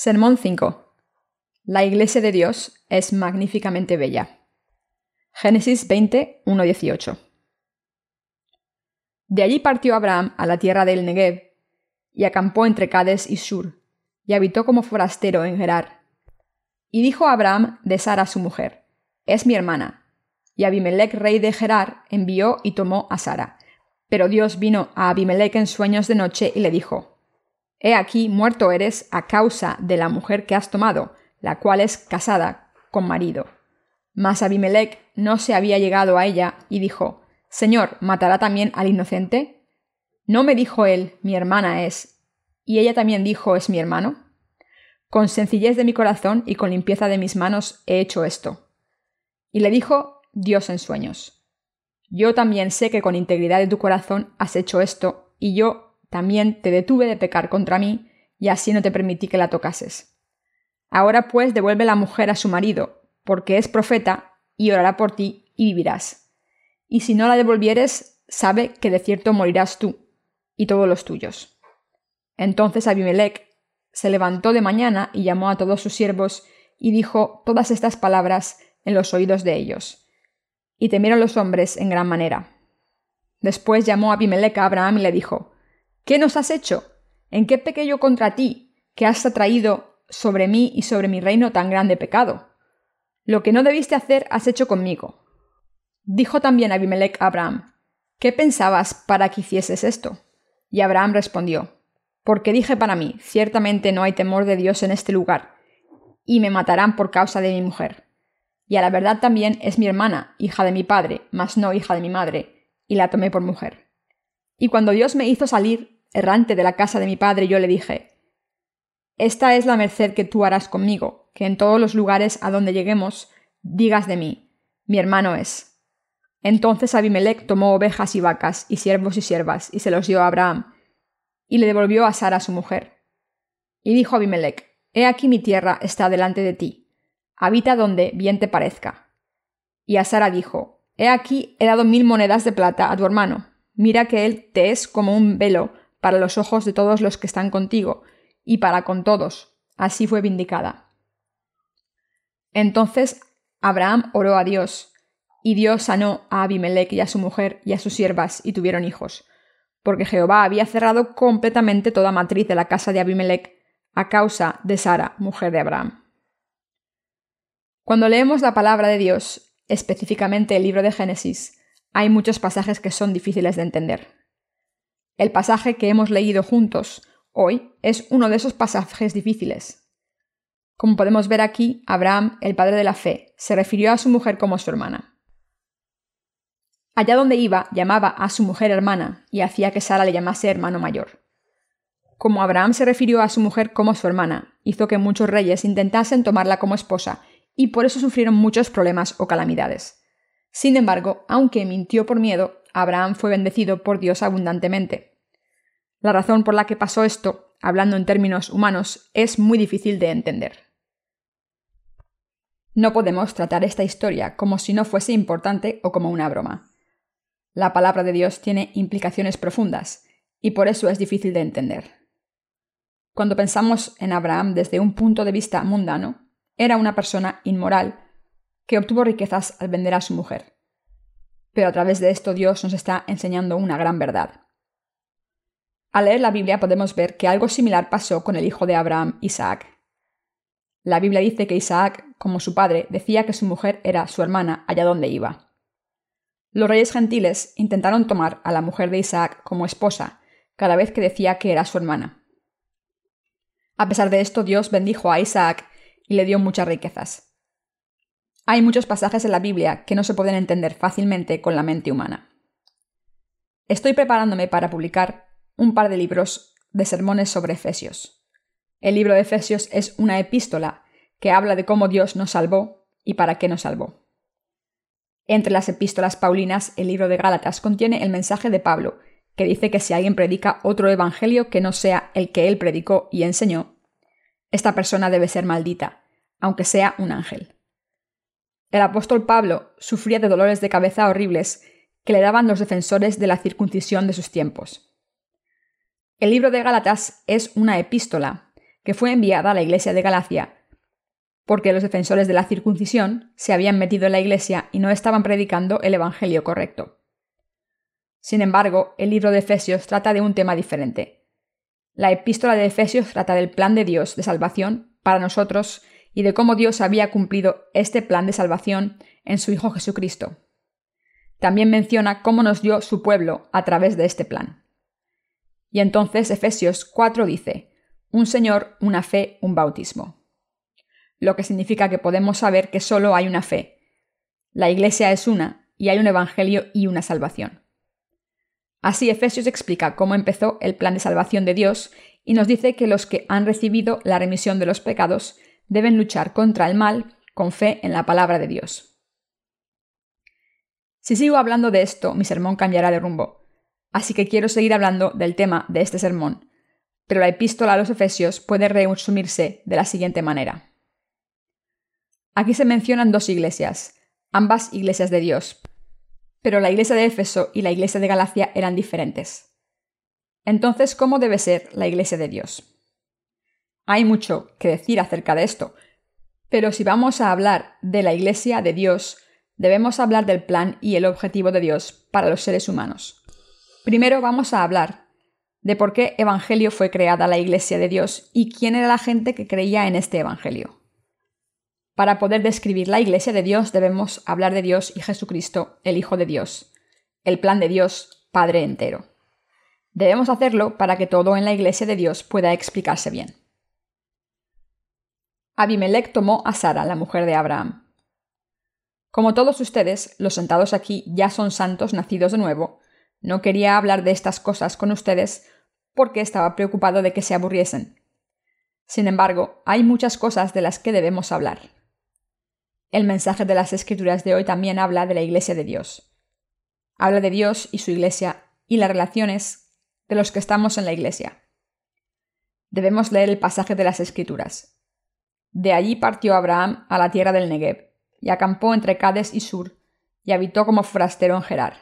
Sermón 5. La Iglesia de Dios es magníficamente bella. Génesis 20, 1, 18. De allí partió Abraham a la tierra del Negev, y acampó entre Cades y Shur, y habitó como forastero en Gerar. Y dijo Abraham de Sara su mujer, Es mi hermana. Y Abimelech, rey de Gerar, envió y tomó a Sara. Pero Dios vino a Abimelech en sueños de noche y le dijo, He aquí muerto eres a causa de la mujer que has tomado, la cual es casada con marido. Mas Abimelech no se había llegado a ella y dijo, Señor, ¿matará también al inocente? ¿No me dijo él, mi hermana es, y ella también dijo, es mi hermano? Con sencillez de mi corazón y con limpieza de mis manos he hecho esto. Y le dijo Dios en sueños, Yo también sé que con integridad de tu corazón has hecho esto, y yo también te detuve de pecar contra mí, y así no te permití que la tocases. Ahora pues devuelve la mujer a su marido, porque es profeta, y orará por ti, y vivirás. Y si no la devolvieres, sabe que de cierto morirás tú, y todos los tuyos. Entonces Abimelech se levantó de mañana y llamó a todos sus siervos, y dijo todas estas palabras en los oídos de ellos. Y temieron los hombres en gran manera. Después llamó Abimelech a Abraham y le dijo, ¿Qué nos has hecho? ¿En qué pequeño contra ti, que has atraído sobre mí y sobre mi reino tan grande pecado? Lo que no debiste hacer has hecho conmigo. Dijo también Abimelech a Abraham, ¿qué pensabas para que hicieses esto? Y Abraham respondió, porque dije para mí, ciertamente no hay temor de Dios en este lugar, y me matarán por causa de mi mujer. Y a la verdad también es mi hermana, hija de mi padre, mas no hija de mi madre, y la tomé por mujer. Y cuando Dios me hizo salir, errante de la casa de mi padre, yo le dije, Esta es la merced que tú harás conmigo, que en todos los lugares a donde lleguemos digas de mí, mi hermano es. Entonces Abimelech tomó ovejas y vacas, y siervos y siervas, y se los dio a Abraham, y le devolvió a Sara su mujer. Y dijo Abimelech, He aquí mi tierra está delante de ti, habita donde bien te parezca. Y a Sara dijo, He aquí he dado mil monedas de plata a tu hermano, mira que él te es como un velo para los ojos de todos los que están contigo, y para con todos. Así fue vindicada. Entonces Abraham oró a Dios, y Dios sanó a Abimelech y a su mujer y a sus siervas, y tuvieron hijos, porque Jehová había cerrado completamente toda matriz de la casa de Abimelech a causa de Sara, mujer de Abraham. Cuando leemos la palabra de Dios, específicamente el libro de Génesis, hay muchos pasajes que son difíciles de entender. El pasaje que hemos leído juntos hoy es uno de esos pasajes difíciles. Como podemos ver aquí, Abraham, el padre de la fe, se refirió a su mujer como su hermana. Allá donde iba, llamaba a su mujer hermana y hacía que Sara le llamase hermano mayor. Como Abraham se refirió a su mujer como su hermana, hizo que muchos reyes intentasen tomarla como esposa y por eso sufrieron muchos problemas o calamidades. Sin embargo, aunque mintió por miedo, Abraham fue bendecido por Dios abundantemente. La razón por la que pasó esto, hablando en términos humanos, es muy difícil de entender. No podemos tratar esta historia como si no fuese importante o como una broma. La palabra de Dios tiene implicaciones profundas, y por eso es difícil de entender. Cuando pensamos en Abraham desde un punto de vista mundano, era una persona inmoral que obtuvo riquezas al vender a su mujer pero a través de esto Dios nos está enseñando una gran verdad. Al leer la Biblia podemos ver que algo similar pasó con el hijo de Abraham, Isaac. La Biblia dice que Isaac, como su padre, decía que su mujer era su hermana allá donde iba. Los reyes gentiles intentaron tomar a la mujer de Isaac como esposa cada vez que decía que era su hermana. A pesar de esto, Dios bendijo a Isaac y le dio muchas riquezas. Hay muchos pasajes en la Biblia que no se pueden entender fácilmente con la mente humana. Estoy preparándome para publicar un par de libros de sermones sobre Efesios. El libro de Efesios es una epístola que habla de cómo Dios nos salvó y para qué nos salvó. Entre las epístolas paulinas, el libro de Gálatas contiene el mensaje de Pablo, que dice que si alguien predica otro evangelio que no sea el que él predicó y enseñó, esta persona debe ser maldita, aunque sea un ángel. El apóstol Pablo sufría de dolores de cabeza horribles que le daban los defensores de la circuncisión de sus tiempos. El libro de Gálatas es una epístola que fue enviada a la iglesia de Galacia, porque los defensores de la circuncisión se habían metido en la iglesia y no estaban predicando el Evangelio correcto. Sin embargo, el libro de Efesios trata de un tema diferente. La epístola de Efesios trata del plan de Dios de salvación para nosotros y de cómo Dios había cumplido este plan de salvación en su Hijo Jesucristo. También menciona cómo nos dio su pueblo a través de este plan. Y entonces Efesios 4 dice, un Señor, una fe, un bautismo. Lo que significa que podemos saber que solo hay una fe. La Iglesia es una, y hay un Evangelio y una salvación. Así Efesios explica cómo empezó el plan de salvación de Dios y nos dice que los que han recibido la remisión de los pecados deben luchar contra el mal con fe en la palabra de Dios. Si sigo hablando de esto, mi sermón cambiará de rumbo, así que quiero seguir hablando del tema de este sermón, pero la epístola a los Efesios puede resumirse de la siguiente manera. Aquí se mencionan dos iglesias, ambas iglesias de Dios, pero la iglesia de Éfeso y la iglesia de Galacia eran diferentes. Entonces, ¿cómo debe ser la iglesia de Dios? Hay mucho que decir acerca de esto, pero si vamos a hablar de la iglesia de Dios, debemos hablar del plan y el objetivo de Dios para los seres humanos. Primero vamos a hablar de por qué Evangelio fue creada la iglesia de Dios y quién era la gente que creía en este Evangelio. Para poder describir la Iglesia de Dios debemos hablar de Dios y Jesucristo, el Hijo de Dios, el plan de Dios, Padre entero. Debemos hacerlo para que todo en la Iglesia de Dios pueda explicarse bien. Abimelech tomó a Sara, la mujer de Abraham. Como todos ustedes, los sentados aquí ya son santos nacidos de nuevo, no quería hablar de estas cosas con ustedes porque estaba preocupado de que se aburriesen. Sin embargo, hay muchas cosas de las que debemos hablar. El mensaje de las Escrituras de hoy también habla de la Iglesia de Dios. Habla de Dios y su Iglesia y las relaciones de los que estamos en la Iglesia. Debemos leer el pasaje de las Escrituras. De allí partió Abraham a la tierra del Negev, y acampó entre Cades y Sur, y habitó como forastero en Gerar.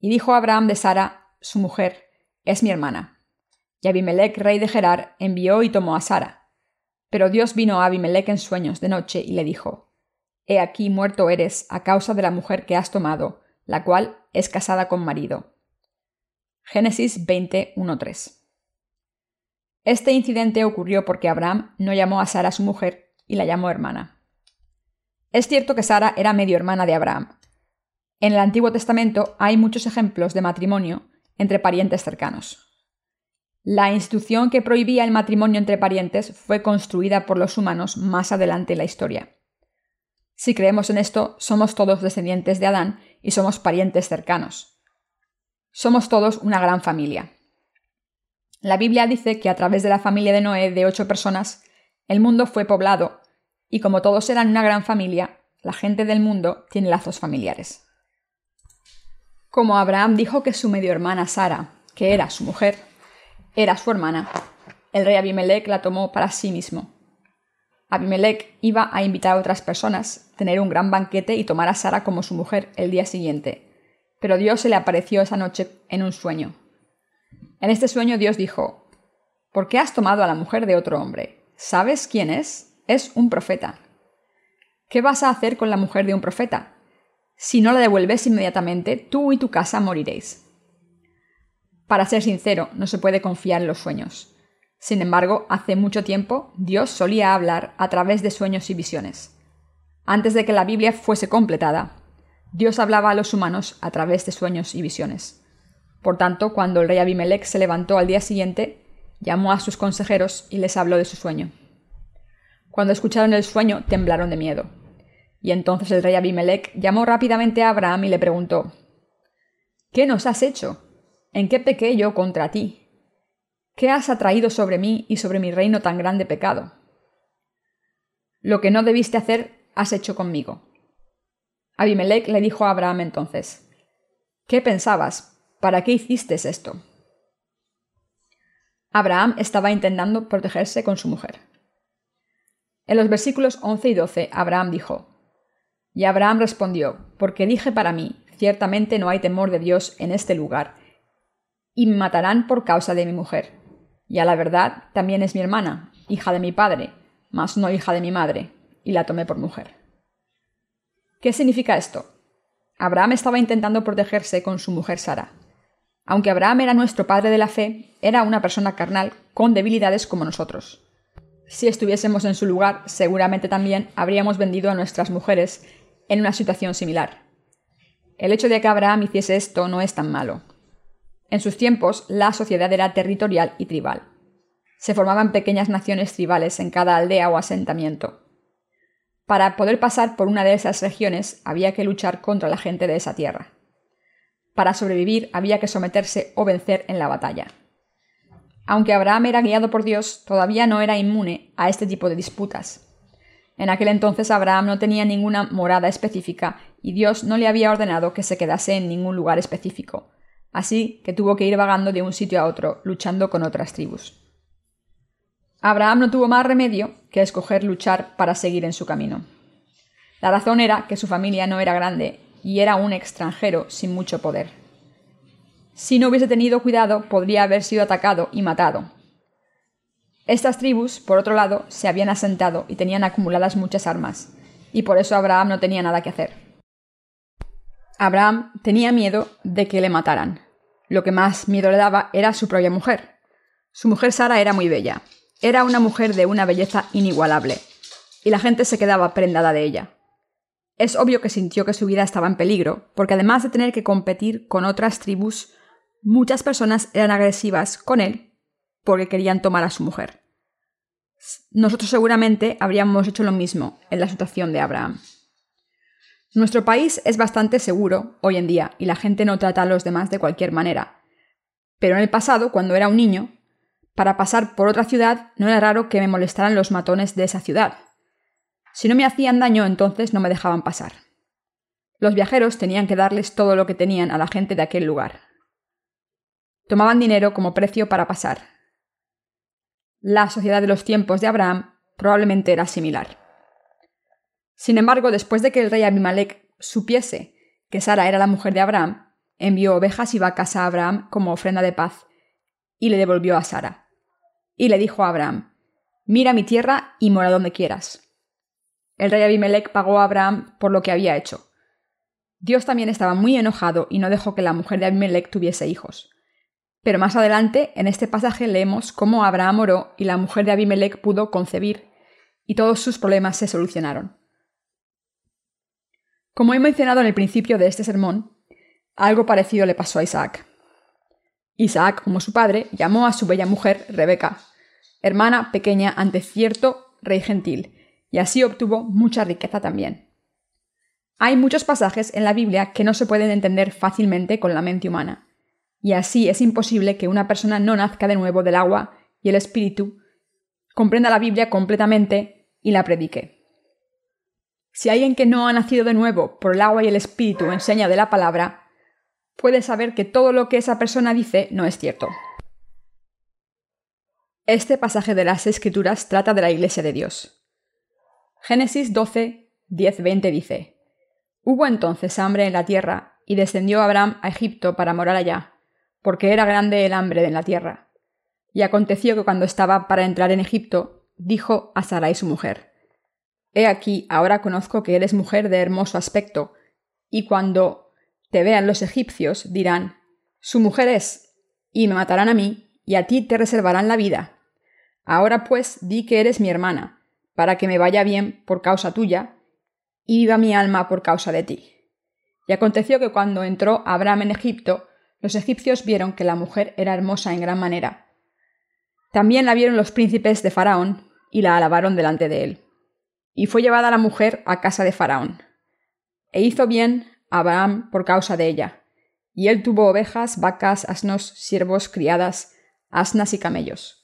Y dijo Abraham de Sara, su mujer, es mi hermana. Y Abimelech, rey de Gerar, envió y tomó a Sara. Pero Dios vino a Abimelech en sueños de noche y le dijo, He aquí muerto eres a causa de la mujer que has tomado, la cual es casada con marido. Génesis 20, Este incidente ocurrió porque Abraham no llamó a Sara su mujer y la llamó hermana. Es cierto que Sara era medio hermana de Abraham. En el Antiguo Testamento hay muchos ejemplos de matrimonio entre parientes cercanos. La institución que prohibía el matrimonio entre parientes fue construida por los humanos más adelante en la historia. Si creemos en esto, somos todos descendientes de Adán y somos parientes cercanos. Somos todos una gran familia. La Biblia dice que a través de la familia de Noé de ocho personas, el mundo fue poblado, y como todos eran una gran familia, la gente del mundo tiene lazos familiares. Como Abraham dijo que su medio hermana Sara, que era su mujer, era su hermana, el rey Abimelech la tomó para sí mismo Abimelech iba a invitar a otras personas, tener un gran banquete y tomar a Sara como su mujer el día siguiente. Pero Dios se le apareció esa noche en un sueño. En este sueño Dios dijo, ¿Por qué has tomado a la mujer de otro hombre? ¿Sabes quién es? Es un profeta. ¿Qué vas a hacer con la mujer de un profeta? Si no la devuelves inmediatamente, tú y tu casa moriréis. Para ser sincero, no se puede confiar en los sueños. Sin embargo, hace mucho tiempo Dios solía hablar a través de sueños y visiones. Antes de que la Biblia fuese completada, Dios hablaba a los humanos a través de sueños y visiones. Por tanto, cuando el rey Abimelech se levantó al día siguiente, llamó a sus consejeros y les habló de su sueño. Cuando escucharon el sueño, temblaron de miedo. Y entonces el rey Abimelech llamó rápidamente a Abraham y le preguntó ¿Qué nos has hecho? ¿En qué pequé yo contra ti? ¿Qué has atraído sobre mí y sobre mi reino tan grande pecado? Lo que no debiste hacer, has hecho conmigo. Abimelech le dijo a Abraham entonces, ¿Qué pensabas? ¿Para qué hiciste esto? Abraham estaba intentando protegerse con su mujer. En los versículos 11 y 12, Abraham dijo, Y Abraham respondió, Porque dije para mí, ciertamente no hay temor de Dios en este lugar, y me matarán por causa de mi mujer y a la verdad también es mi hermana, hija de mi padre, mas no hija de mi madre, y la tomé por mujer. ¿Qué significa esto? Abraham estaba intentando protegerse con su mujer Sara. Aunque Abraham era nuestro padre de la fe, era una persona carnal con debilidades como nosotros. Si estuviésemos en su lugar, seguramente también habríamos vendido a nuestras mujeres en una situación similar. El hecho de que Abraham hiciese esto no es tan malo. En sus tiempos, la sociedad era territorial y tribal. Se formaban pequeñas naciones tribales en cada aldea o asentamiento. Para poder pasar por una de esas regiones había que luchar contra la gente de esa tierra. Para sobrevivir había que someterse o vencer en la batalla. Aunque Abraham era guiado por Dios, todavía no era inmune a este tipo de disputas. En aquel entonces Abraham no tenía ninguna morada específica y Dios no le había ordenado que se quedase en ningún lugar específico, así que tuvo que ir vagando de un sitio a otro, luchando con otras tribus. Abraham no tuvo más remedio que escoger luchar para seguir en su camino. La razón era que su familia no era grande y era un extranjero sin mucho poder. Si no hubiese tenido cuidado, podría haber sido atacado y matado. Estas tribus, por otro lado, se habían asentado y tenían acumuladas muchas armas, y por eso Abraham no tenía nada que hacer. Abraham tenía miedo de que le mataran. Lo que más miedo le daba era su propia mujer. Su mujer Sara era muy bella. Era una mujer de una belleza inigualable, y la gente se quedaba prendada de ella. Es obvio que sintió que su vida estaba en peligro, porque además de tener que competir con otras tribus, muchas personas eran agresivas con él porque querían tomar a su mujer. Nosotros seguramente habríamos hecho lo mismo en la situación de Abraham. Nuestro país es bastante seguro hoy en día y la gente no trata a los demás de cualquier manera. Pero en el pasado, cuando era un niño, para pasar por otra ciudad no era raro que me molestaran los matones de esa ciudad. Si no me hacían daño, entonces no me dejaban pasar. Los viajeros tenían que darles todo lo que tenían a la gente de aquel lugar. Tomaban dinero como precio para pasar. La sociedad de los tiempos de Abraham probablemente era similar. Sin embargo, después de que el rey Abimelech supiese que Sara era la mujer de Abraham, envió ovejas y vacas a Abraham como ofrenda de paz y le devolvió a Sara. Y le dijo a Abraham, Mira mi tierra y mora donde quieras. El rey Abimelech pagó a Abraham por lo que había hecho. Dios también estaba muy enojado y no dejó que la mujer de Abimelech tuviese hijos. Pero más adelante, en este pasaje, leemos cómo Abraham oró y la mujer de Abimelech pudo concebir, y todos sus problemas se solucionaron. Como he mencionado en el principio de este sermón, algo parecido le pasó a Isaac. Isaac, como su padre, llamó a su bella mujer Rebeca, hermana pequeña ante cierto rey gentil, y así obtuvo mucha riqueza también. Hay muchos pasajes en la Biblia que no se pueden entender fácilmente con la mente humana, y así es imposible que una persona no nazca de nuevo del agua y el espíritu, comprenda la Biblia completamente y la predique. Si alguien que no ha nacido de nuevo por el agua y el espíritu enseña de la palabra, puede saber que todo lo que esa persona dice no es cierto. Este pasaje de las Escrituras trata de la Iglesia de Dios. Génesis 12, 10, 20 dice, Hubo entonces hambre en la tierra, y descendió Abraham a Egipto para morar allá, porque era grande el hambre en la tierra. Y aconteció que cuando estaba para entrar en Egipto, dijo a Sarai su mujer, He aquí, ahora conozco que eres mujer de hermoso aspecto, y cuando te vean los egipcios dirán, Su mujer es, y me matarán a mí, y a ti te reservarán la vida. Ahora pues di que eres mi hermana, para que me vaya bien por causa tuya, y viva mi alma por causa de ti. Y aconteció que cuando entró Abraham en Egipto, los egipcios vieron que la mujer era hermosa en gran manera. También la vieron los príncipes de Faraón, y la alabaron delante de él y fue llevada la mujer a casa de Faraón. E hizo bien Abraham por causa de ella, y él tuvo ovejas, vacas, asnos, siervos, criadas, asnas y camellos.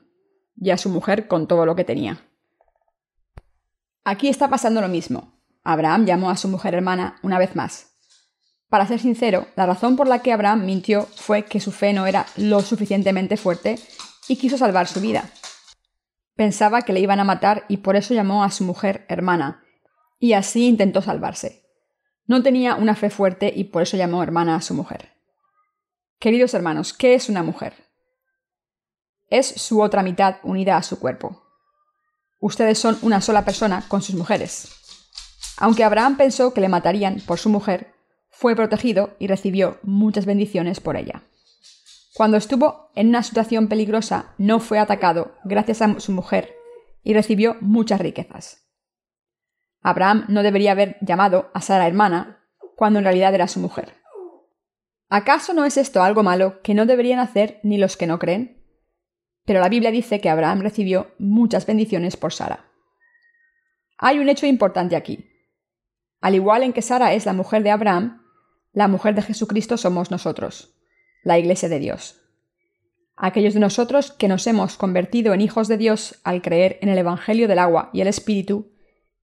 Y a su mujer con todo lo que tenía. Aquí está pasando lo mismo. Abraham llamó a su mujer hermana una vez más. Para ser sincero, la razón por la que Abraham mintió fue que su fe no era lo suficientemente fuerte y quiso salvar su vida. Pensaba que le iban a matar y por eso llamó a su mujer hermana, y así intentó salvarse. No tenía una fe fuerte y por eso llamó hermana a su mujer. Queridos hermanos, ¿qué es una mujer? Es su otra mitad unida a su cuerpo. Ustedes son una sola persona con sus mujeres. Aunque Abraham pensó que le matarían por su mujer, fue protegido y recibió muchas bendiciones por ella. Cuando estuvo en una situación peligrosa, no fue atacado gracias a su mujer y recibió muchas riquezas. Abraham no debería haber llamado a Sara hermana cuando en realidad era su mujer. ¿Acaso no es esto algo malo que no deberían hacer ni los que no creen? Pero la Biblia dice que Abraham recibió muchas bendiciones por Sara. Hay un hecho importante aquí. Al igual en que Sara es la mujer de Abraham, la mujer de Jesucristo somos nosotros la Iglesia de Dios. Aquellos de nosotros que nos hemos convertido en hijos de Dios al creer en el Evangelio del agua y el Espíritu,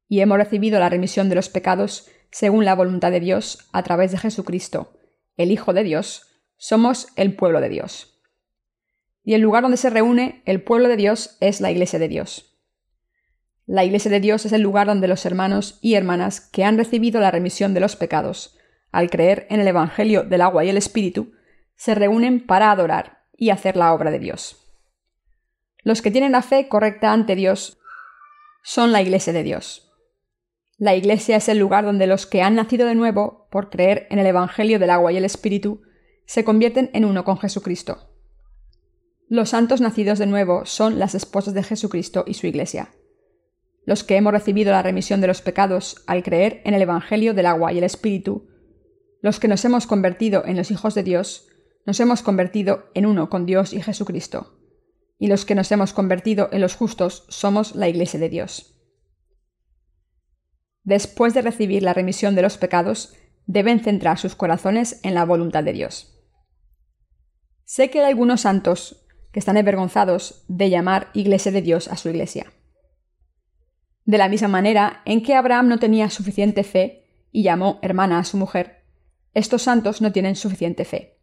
y hemos recibido la remisión de los pecados según la voluntad de Dios a través de Jesucristo, el Hijo de Dios, somos el pueblo de Dios. Y el lugar donde se reúne el pueblo de Dios es la Iglesia de Dios. La Iglesia de Dios es el lugar donde los hermanos y hermanas que han recibido la remisión de los pecados, al creer en el Evangelio del agua y el Espíritu, se reúnen para adorar y hacer la obra de Dios. Los que tienen la fe correcta ante Dios son la Iglesia de Dios. La Iglesia es el lugar donde los que han nacido de nuevo por creer en el Evangelio del agua y el Espíritu se convierten en uno con Jesucristo. Los santos nacidos de nuevo son las esposas de Jesucristo y su Iglesia. Los que hemos recibido la remisión de los pecados al creer en el Evangelio del agua y el Espíritu, los que nos hemos convertido en los hijos de Dios, nos hemos convertido en uno con Dios y Jesucristo. Y los que nos hemos convertido en los justos somos la Iglesia de Dios. Después de recibir la remisión de los pecados, deben centrar sus corazones en la voluntad de Dios. Sé que hay algunos santos que están avergonzados de llamar Iglesia de Dios a su iglesia. De la misma manera en que Abraham no tenía suficiente fe y llamó hermana a su mujer, estos santos no tienen suficiente fe.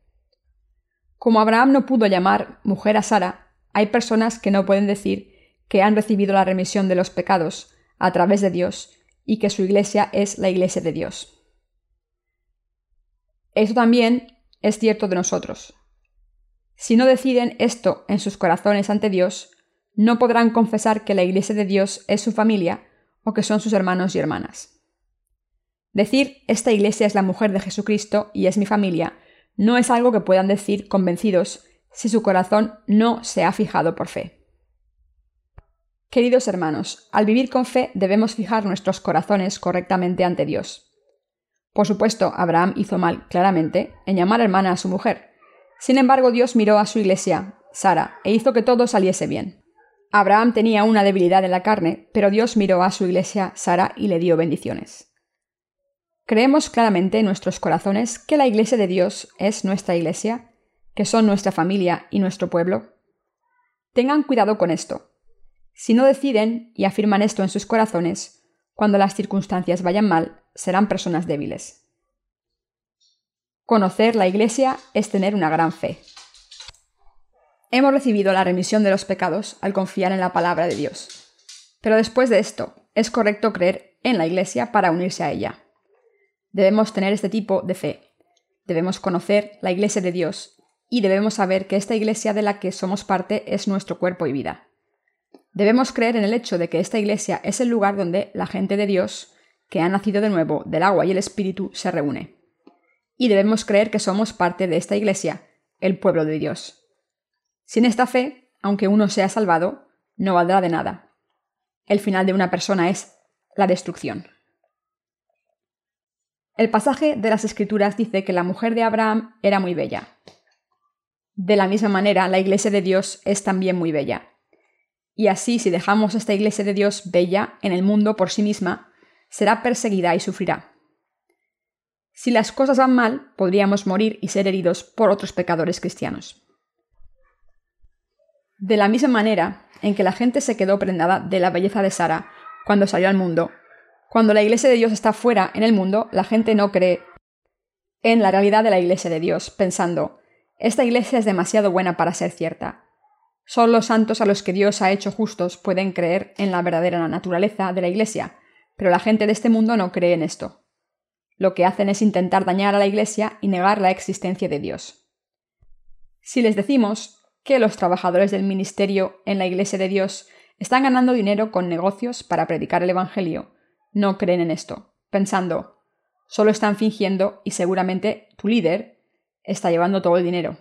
Como Abraham no pudo llamar mujer a Sara, hay personas que no pueden decir que han recibido la remisión de los pecados a través de Dios y que su iglesia es la iglesia de Dios. Eso también es cierto de nosotros. Si no deciden esto en sus corazones ante Dios, no podrán confesar que la iglesia de Dios es su familia o que son sus hermanos y hermanas. Decir esta iglesia es la mujer de Jesucristo y es mi familia no es algo que puedan decir convencidos si su corazón no se ha fijado por fe. Queridos hermanos, al vivir con fe debemos fijar nuestros corazones correctamente ante Dios. Por supuesto, Abraham hizo mal, claramente, en llamar hermana a su mujer. Sin embargo, Dios miró a su iglesia, Sara, e hizo que todo saliese bien. Abraham tenía una debilidad en la carne, pero Dios miró a su iglesia, Sara, y le dio bendiciones. Creemos claramente en nuestros corazones que la Iglesia de Dios es nuestra Iglesia, que son nuestra familia y nuestro pueblo. Tengan cuidado con esto. Si no deciden y afirman esto en sus corazones, cuando las circunstancias vayan mal, serán personas débiles. Conocer la Iglesia es tener una gran fe. Hemos recibido la remisión de los pecados al confiar en la palabra de Dios. Pero después de esto, es correcto creer en la Iglesia para unirse a ella. Debemos tener este tipo de fe. Debemos conocer la Iglesia de Dios y debemos saber que esta Iglesia de la que somos parte es nuestro cuerpo y vida. Debemos creer en el hecho de que esta Iglesia es el lugar donde la gente de Dios, que ha nacido de nuevo del agua y el Espíritu, se reúne. Y debemos creer que somos parte de esta Iglesia, el pueblo de Dios. Sin esta fe, aunque uno sea salvado, no valdrá de nada. El final de una persona es la destrucción. El pasaje de las Escrituras dice que la mujer de Abraham era muy bella. De la misma manera, la iglesia de Dios es también muy bella. Y así, si dejamos esta iglesia de Dios bella en el mundo por sí misma, será perseguida y sufrirá. Si las cosas van mal, podríamos morir y ser heridos por otros pecadores cristianos. De la misma manera, en que la gente se quedó prendada de la belleza de Sara cuando salió al mundo. Cuando la iglesia de Dios está fuera en el mundo, la gente no cree en la realidad de la iglesia de Dios, pensando, esta iglesia es demasiado buena para ser cierta. Solo los santos a los que Dios ha hecho justos pueden creer en la verdadera naturaleza de la iglesia, pero la gente de este mundo no cree en esto. Lo que hacen es intentar dañar a la iglesia y negar la existencia de Dios. Si les decimos que los trabajadores del ministerio en la iglesia de Dios están ganando dinero con negocios para predicar el Evangelio, no creen en esto, pensando, solo están fingiendo y seguramente tu líder está llevando todo el dinero.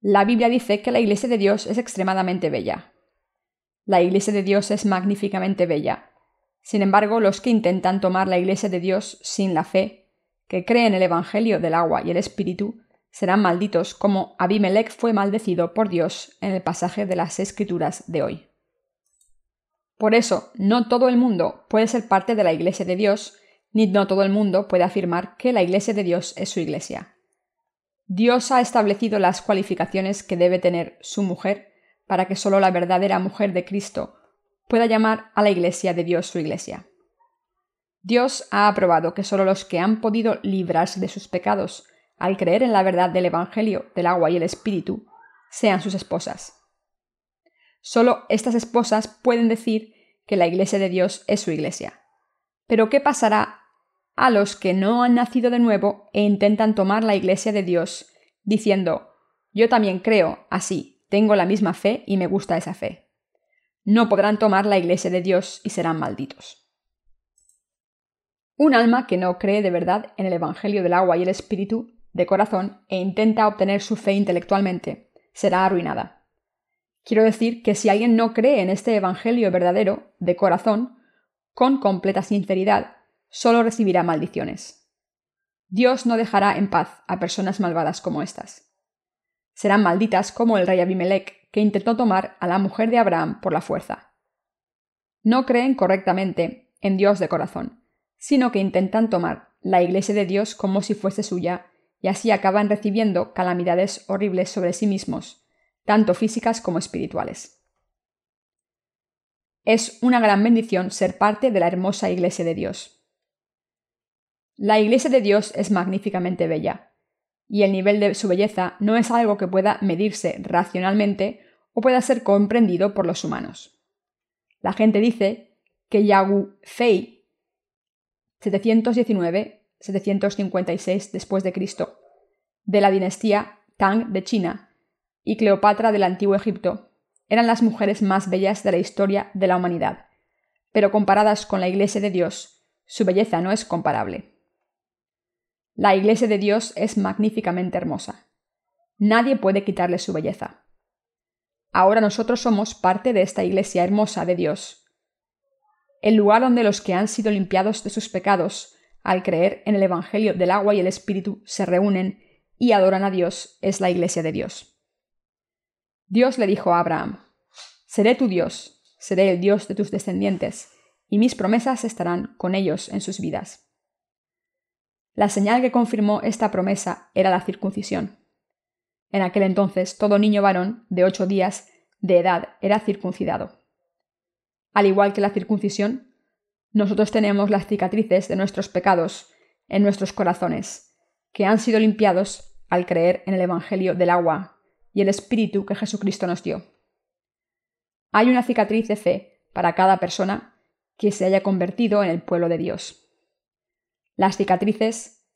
La Biblia dice que la iglesia de Dios es extremadamente bella. La iglesia de Dios es magníficamente bella. Sin embargo, los que intentan tomar la iglesia de Dios sin la fe, que creen el Evangelio del agua y el Espíritu, serán malditos como Abimelech fue maldecido por Dios en el pasaje de las Escrituras de hoy. Por eso, no todo el mundo puede ser parte de la Iglesia de Dios, ni no todo el mundo puede afirmar que la Iglesia de Dios es su Iglesia. Dios ha establecido las cualificaciones que debe tener su mujer para que solo la verdadera mujer de Cristo pueda llamar a la Iglesia de Dios su Iglesia. Dios ha aprobado que solo los que han podido librarse de sus pecados al creer en la verdad del Evangelio del agua y el Espíritu sean sus esposas. Solo estas esposas pueden decir que la Iglesia de Dios es su Iglesia. Pero ¿qué pasará a los que no han nacido de nuevo e intentan tomar la Iglesia de Dios, diciendo Yo también creo, así, tengo la misma fe y me gusta esa fe. No podrán tomar la Iglesia de Dios y serán malditos. Un alma que no cree de verdad en el Evangelio del agua y el Espíritu de corazón e intenta obtener su fe intelectualmente, será arruinada. Quiero decir que si alguien no cree en este Evangelio verdadero, de corazón, con completa sinceridad, solo recibirá maldiciones. Dios no dejará en paz a personas malvadas como estas. Serán malditas como el rey Abimelech, que intentó tomar a la mujer de Abraham por la fuerza. No creen correctamente en Dios de corazón, sino que intentan tomar la iglesia de Dios como si fuese suya, y así acaban recibiendo calamidades horribles sobre sí mismos, tanto físicas como espirituales. Es una gran bendición ser parte de la hermosa iglesia de Dios. La Iglesia de Dios es magníficamente bella, y el nivel de su belleza no es algo que pueda medirse racionalmente o pueda ser comprendido por los humanos. La gente dice que Yagu Fei 719-756 después de de la dinastía Tang de China y Cleopatra del antiguo Egipto eran las mujeres más bellas de la historia de la humanidad, pero comparadas con la Iglesia de Dios, su belleza no es comparable. La Iglesia de Dios es magníficamente hermosa. Nadie puede quitarle su belleza. Ahora nosotros somos parte de esta Iglesia hermosa de Dios. El lugar donde los que han sido limpiados de sus pecados, al creer en el Evangelio del agua y el Espíritu, se reúnen y adoran a Dios es la Iglesia de Dios. Dios le dijo a Abraham, Seré tu Dios, seré el Dios de tus descendientes, y mis promesas estarán con ellos en sus vidas. La señal que confirmó esta promesa era la circuncisión. En aquel entonces todo niño varón de ocho días de edad era circuncidado. Al igual que la circuncisión, nosotros tenemos las cicatrices de nuestros pecados en nuestros corazones, que han sido limpiados al creer en el Evangelio del agua y el Espíritu que Jesucristo nos dio. Hay una cicatriz de fe para cada persona que se haya convertido en el pueblo de Dios las cicatrices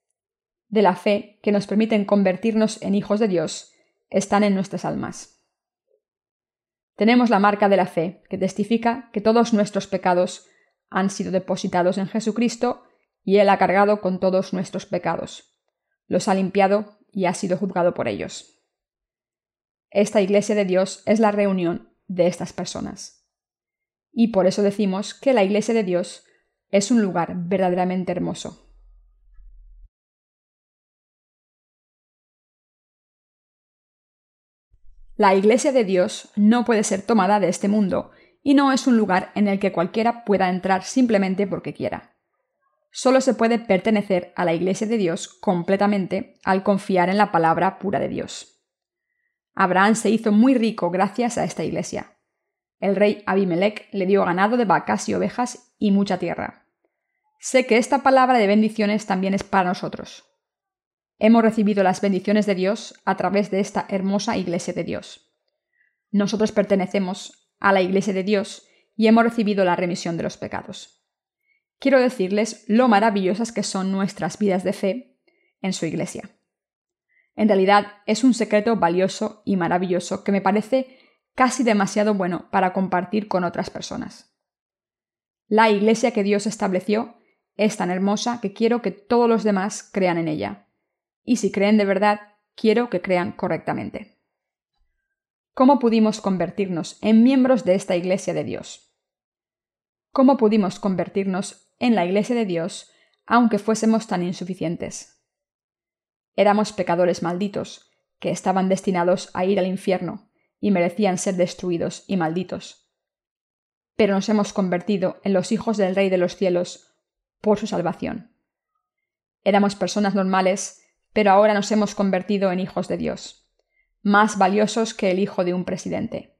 de la fe que nos permiten convertirnos en hijos de Dios están en nuestras almas. Tenemos la marca de la fe, que testifica que todos nuestros pecados han sido depositados en Jesucristo y Él ha cargado con todos nuestros pecados. Los ha limpiado y ha sido juzgado por ellos. Esta iglesia de Dios es la reunión de estas personas. Y por eso decimos que la iglesia de Dios es un lugar verdaderamente hermoso. La Iglesia de Dios no puede ser tomada de este mundo, y no es un lugar en el que cualquiera pueda entrar simplemente porque quiera. Solo se puede pertenecer a la Iglesia de Dios completamente al confiar en la palabra pura de Dios. Abraham se hizo muy rico gracias a esta Iglesia. el rey Abimelech le dio ganado de vacas y ovejas y mucha tierra. Sé que esta palabra de bendiciones también es para nosotros. Hemos recibido las bendiciones de Dios a través de esta hermosa iglesia de Dios. Nosotros pertenecemos a la iglesia de Dios y hemos recibido la remisión de los pecados. Quiero decirles lo maravillosas que son nuestras vidas de fe en su iglesia. En realidad es un secreto valioso y maravilloso que me parece casi demasiado bueno para compartir con otras personas. La iglesia que Dios estableció es tan hermosa que quiero que todos los demás crean en ella. Y si creen de verdad, quiero que crean correctamente. ¿Cómo pudimos convertirnos en miembros de esta iglesia de Dios? ¿Cómo pudimos convertirnos en la iglesia de Dios aunque fuésemos tan insuficientes? Éramos pecadores malditos, que estaban destinados a ir al infierno, y merecían ser destruidos y malditos. Pero nos hemos convertido en los hijos del Rey de los cielos por su salvación. Éramos personas normales, pero ahora nos hemos convertido en hijos de Dios, más valiosos que el hijo de un presidente.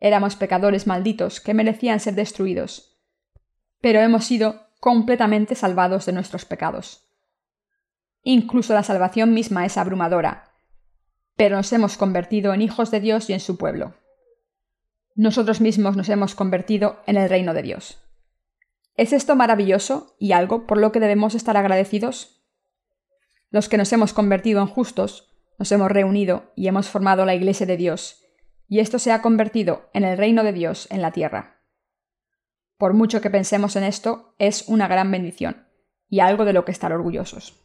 Éramos pecadores malditos que merecían ser destruidos, pero hemos sido completamente salvados de nuestros pecados. Incluso la salvación misma es abrumadora, pero nos hemos convertido en hijos de Dios y en su pueblo. Nosotros mismos nos hemos convertido en el reino de Dios. ¿Es esto maravilloso y algo por lo que debemos estar agradecidos? Los que nos hemos convertido en justos, nos hemos reunido y hemos formado la Iglesia de Dios, y esto se ha convertido en el reino de Dios en la tierra. Por mucho que pensemos en esto, es una gran bendición, y algo de lo que estar orgullosos.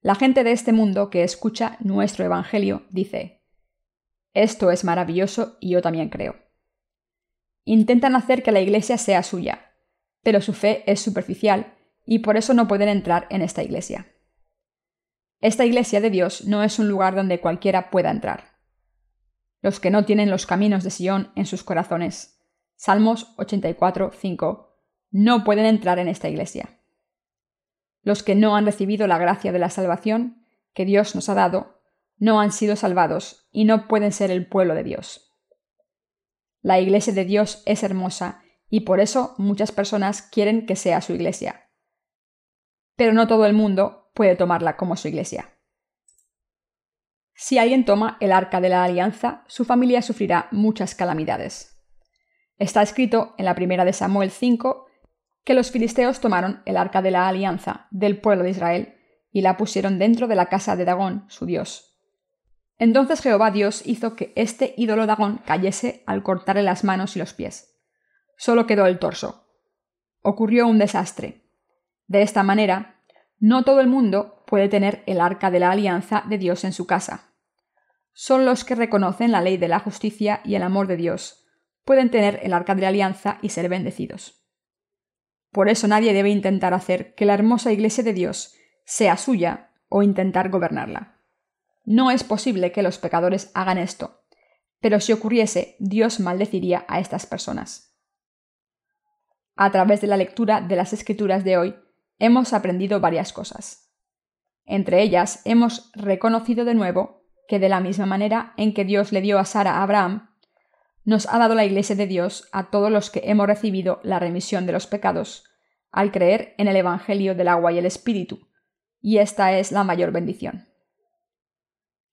La gente de este mundo que escucha nuestro Evangelio dice, esto es maravilloso y yo también creo. Intentan hacer que la Iglesia sea suya, pero su fe es superficial y por eso no pueden entrar en esta Iglesia. Esta Iglesia de Dios no es un lugar donde cualquiera pueda entrar. Los que no tienen los caminos de Sion en sus corazones, Salmos 84, 5, no pueden entrar en esta Iglesia. Los que no han recibido la gracia de la salvación que Dios nos ha dado, no han sido salvados y no pueden ser el pueblo de Dios. La iglesia de Dios es hermosa y por eso muchas personas quieren que sea su iglesia. Pero no todo el mundo puede tomarla como su iglesia. Si alguien toma el arca de la alianza, su familia sufrirá muchas calamidades. Está escrito en la primera de Samuel 5 que los filisteos tomaron el arca de la alianza del pueblo de Israel y la pusieron dentro de la casa de Dagón, su dios. Entonces Jehová Dios hizo que este ídolo Dagón cayese al cortarle las manos y los pies. Solo quedó el torso. Ocurrió un desastre. De esta manera, no todo el mundo puede tener el arca de la alianza de Dios en su casa. Son los que reconocen la ley de la justicia y el amor de Dios, pueden tener el arca de la alianza y ser bendecidos. Por eso nadie debe intentar hacer que la hermosa Iglesia de Dios sea suya o intentar gobernarla. No es posible que los pecadores hagan esto, pero si ocurriese, Dios maldeciría a estas personas. A través de la lectura de las Escrituras de hoy, hemos aprendido varias cosas. Entre ellas, hemos reconocido de nuevo que de la misma manera en que Dios le dio a Sara a Abraham, nos ha dado la Iglesia de Dios a todos los que hemos recibido la remisión de los pecados al creer en el Evangelio del agua y el Espíritu, y esta es la mayor bendición.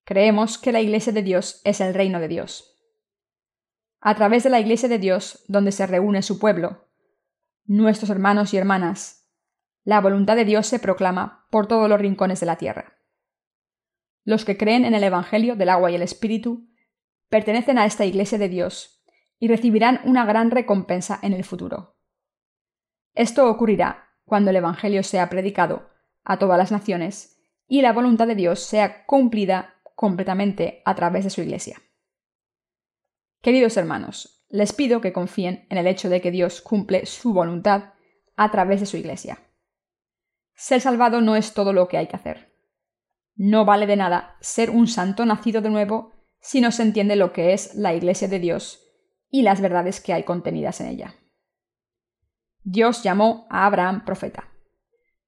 Creemos que la Iglesia de Dios es el reino de Dios. A través de la Iglesia de Dios, donde se reúne su pueblo, nuestros hermanos y hermanas, la voluntad de Dios se proclama por todos los rincones de la tierra. Los que creen en el Evangelio del agua y el Espíritu pertenecen a esta Iglesia de Dios y recibirán una gran recompensa en el futuro. Esto ocurrirá cuando el Evangelio sea predicado a todas las naciones y la voluntad de Dios sea cumplida completamente a través de su Iglesia. Queridos hermanos, les pido que confíen en el hecho de que Dios cumple su voluntad a través de su Iglesia. Ser salvado no es todo lo que hay que hacer. No vale de nada ser un santo nacido de nuevo si no se entiende lo que es la Iglesia de Dios y las verdades que hay contenidas en ella. Dios llamó a Abraham profeta.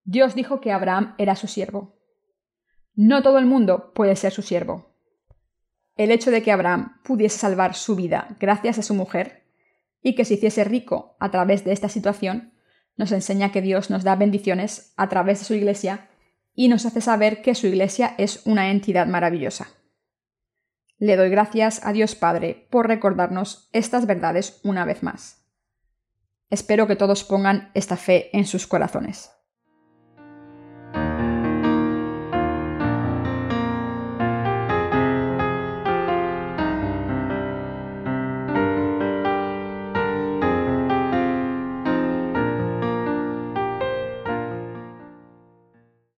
Dios dijo que Abraham era su siervo. No todo el mundo puede ser su siervo. el hecho de que Abraham pudiese salvar su vida gracias a su mujer y que se hiciese rico a través de esta situación, nos enseña que Dios nos da bendiciones a través de su iglesia y nos hace saber que su iglesia es una entidad maravillosa. Le doy gracias a Dios Padre por recordarnos estas verdades una vez más. Espero que todos pongan esta fe en sus corazones.